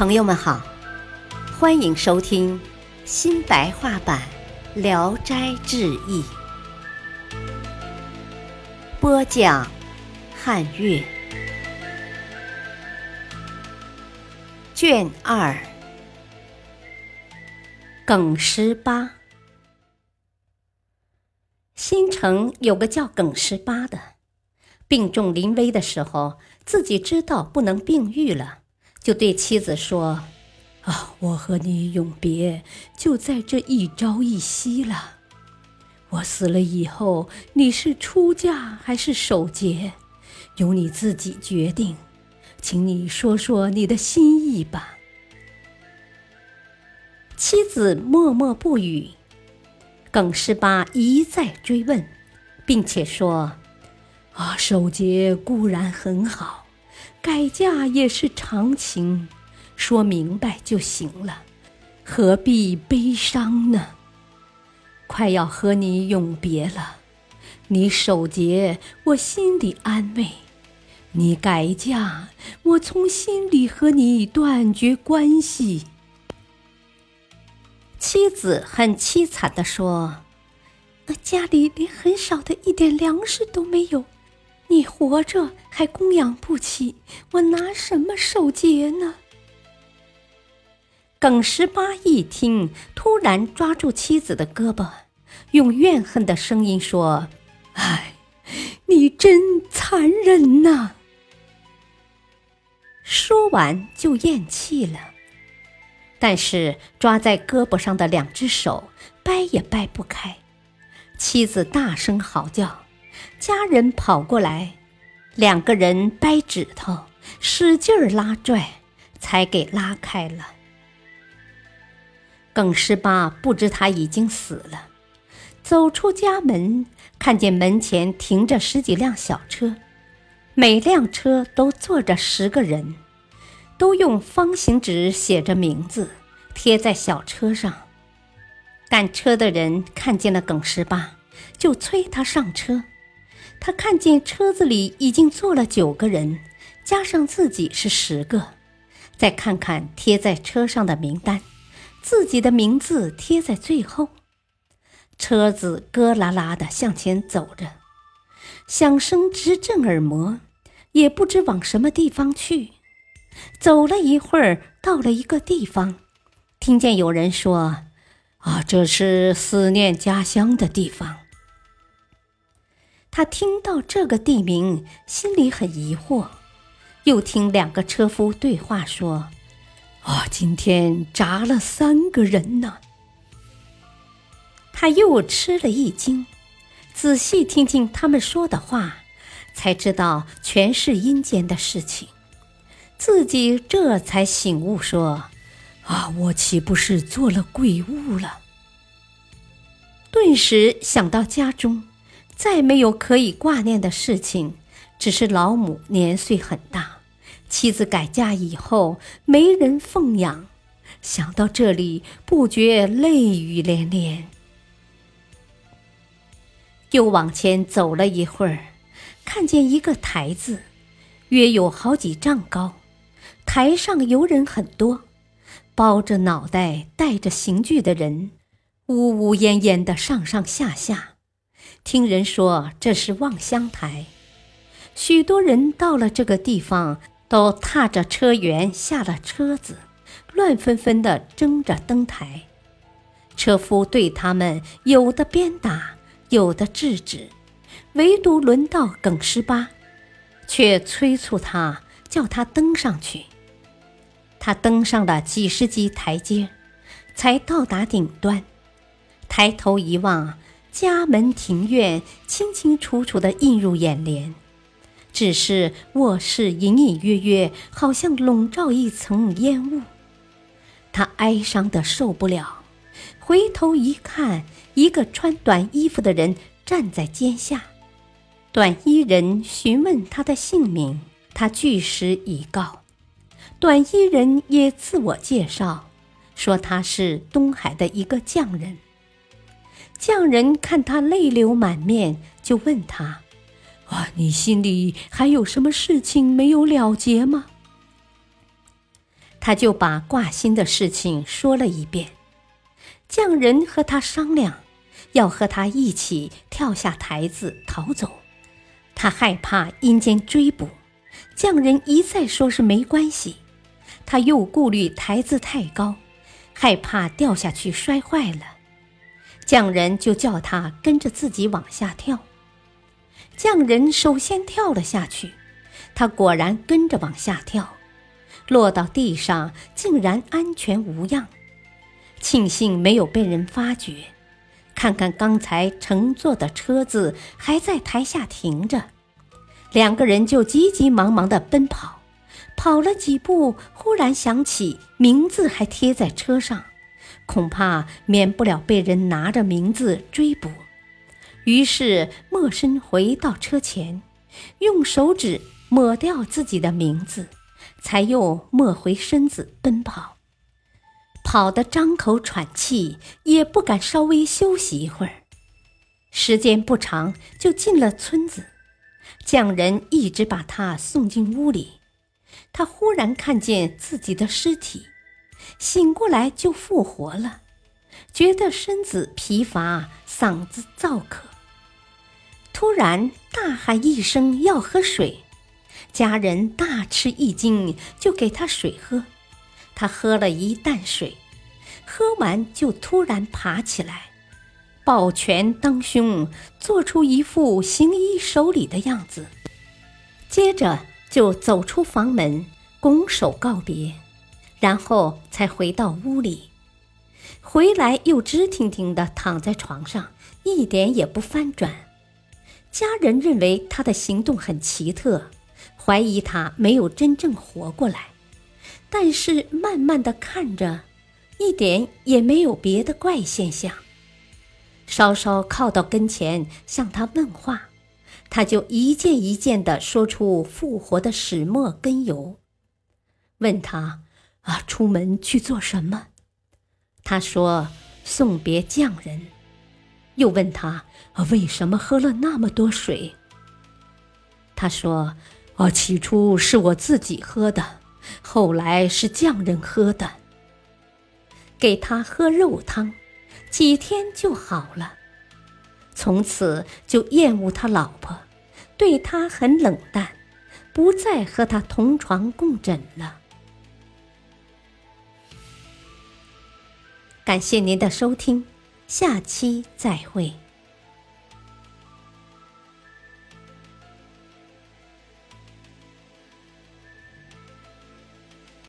朋友们好，欢迎收听新白话版《聊斋志异》，播讲汉乐，卷二，耿十八。新城有个叫耿十八的，病重临危的时候，自己知道不能病愈了。就对妻子说：“啊，我和你永别就在这一朝一夕了。我死了以后，你是出嫁还是守节，由你自己决定。请你说说你的心意吧。”妻子默默不语。耿十八一再追问，并且说：“啊，守节固然很好。”改嫁也是常情，说明白就行了，何必悲伤呢？快要和你永别了，你守节，我心里安慰；你改嫁，我从心里和你断绝关系。妻子很凄惨地说：“家里连很少的一点粮食都没有。”你活着还供养不起，我拿什么守节呢？耿十八一听，突然抓住妻子的胳膊，用怨恨的声音说：“哎，你真残忍呐！”说完就咽气了，但是抓在胳膊上的两只手掰也掰不开。妻子大声嚎叫。家人跑过来，两个人掰指头，使劲儿拉拽，才给拉开了。耿十八不知他已经死了，走出家门，看见门前停着十几辆小车，每辆车都坐着十个人，都用方形纸写着名字，贴在小车上。赶车的人看见了耿十八，就催他上车。他看见车子里已经坐了九个人，加上自己是十个。再看看贴在车上的名单，自己的名字贴在最后。车子咯啦啦地向前走着，响声直震耳膜，也不知往什么地方去。走了一会儿，到了一个地方，听见有人说：“啊，这是思念家乡的地方。”他听到这个地名，心里很疑惑，又听两个车夫对话说：“啊，今天砸了三个人呢。”他又吃了一惊，仔细听听他们说的话，才知道全是阴间的事情。自己这才醒悟说：“啊，我岂不是做了鬼物了？”顿时想到家中。再没有可以挂念的事情，只是老母年岁很大，妻子改嫁以后没人奉养，想到这里不觉泪雨连连。又往前走了一会儿，看见一个台子，约有好几丈高，台上游人很多，包着脑袋、戴着刑具的人，呜呜咽咽的上上下下。听人说这是望乡台，许多人到了这个地方，都踏着车辕下了车子，乱纷纷地争着登台。车夫对他们有的鞭打，有的制止，唯独轮到耿十八，却催促他叫他登上去。他登上了几十级台阶，才到达顶端，抬头一望。家门庭院清清楚楚地映入眼帘，只是卧室隐隐约约，好像笼罩一层烟雾。他哀伤得受不了，回头一看，一个穿短衣服的人站在肩下。短衣人询问他的姓名，他据实以告。短衣人也自我介绍，说他是东海的一个匠人。匠人看他泪流满面，就问他：“啊，你心里还有什么事情没有了结吗？”他就把挂心的事情说了一遍。匠人和他商量，要和他一起跳下台子逃走。他害怕阴间追捕，匠人一再说是没关系。他又顾虑台子太高，害怕掉下去摔坏了。匠人就叫他跟着自己往下跳。匠人首先跳了下去，他果然跟着往下跳，落到地上竟然安全无恙，庆幸没有被人发觉。看看刚才乘坐的车子还在台下停着，两个人就急急忙忙地奔跑。跑了几步，忽然想起名字还贴在车上，恐怕免不了被人拿着名字追捕。于是默身回到车前，用手指抹掉自己的名字，才又没回身子奔跑。跑得张口喘气，也不敢稍微休息一会儿。时间不长，就进了村子。匠人一直把他送进屋里。他忽然看见自己的尸体，醒过来就复活了，觉得身子疲乏，嗓子燥渴。突然大喊一声要喝水，家人大吃一惊，就给他水喝。他喝了一担水，喝完就突然爬起来，抱拳当胸，做出一副行医守礼的样子。接着就走出房门，拱手告别，然后才回到屋里。回来又直挺挺地躺在床上，一点也不翻转。家人认为他的行动很奇特，怀疑他没有真正活过来。但是慢慢的看着，一点也没有别的怪现象。稍稍靠到跟前向他问话，他就一件一件的说出复活的始末根由。问他啊，出门去做什么？他说送别匠人。又问他为什么喝了那么多水？他说：“啊，起初是我自己喝的。”后来是匠人喝的，给他喝肉汤，几天就好了。从此就厌恶他老婆，对他很冷淡，不再和他同床共枕了。感谢您的收听，下期再会。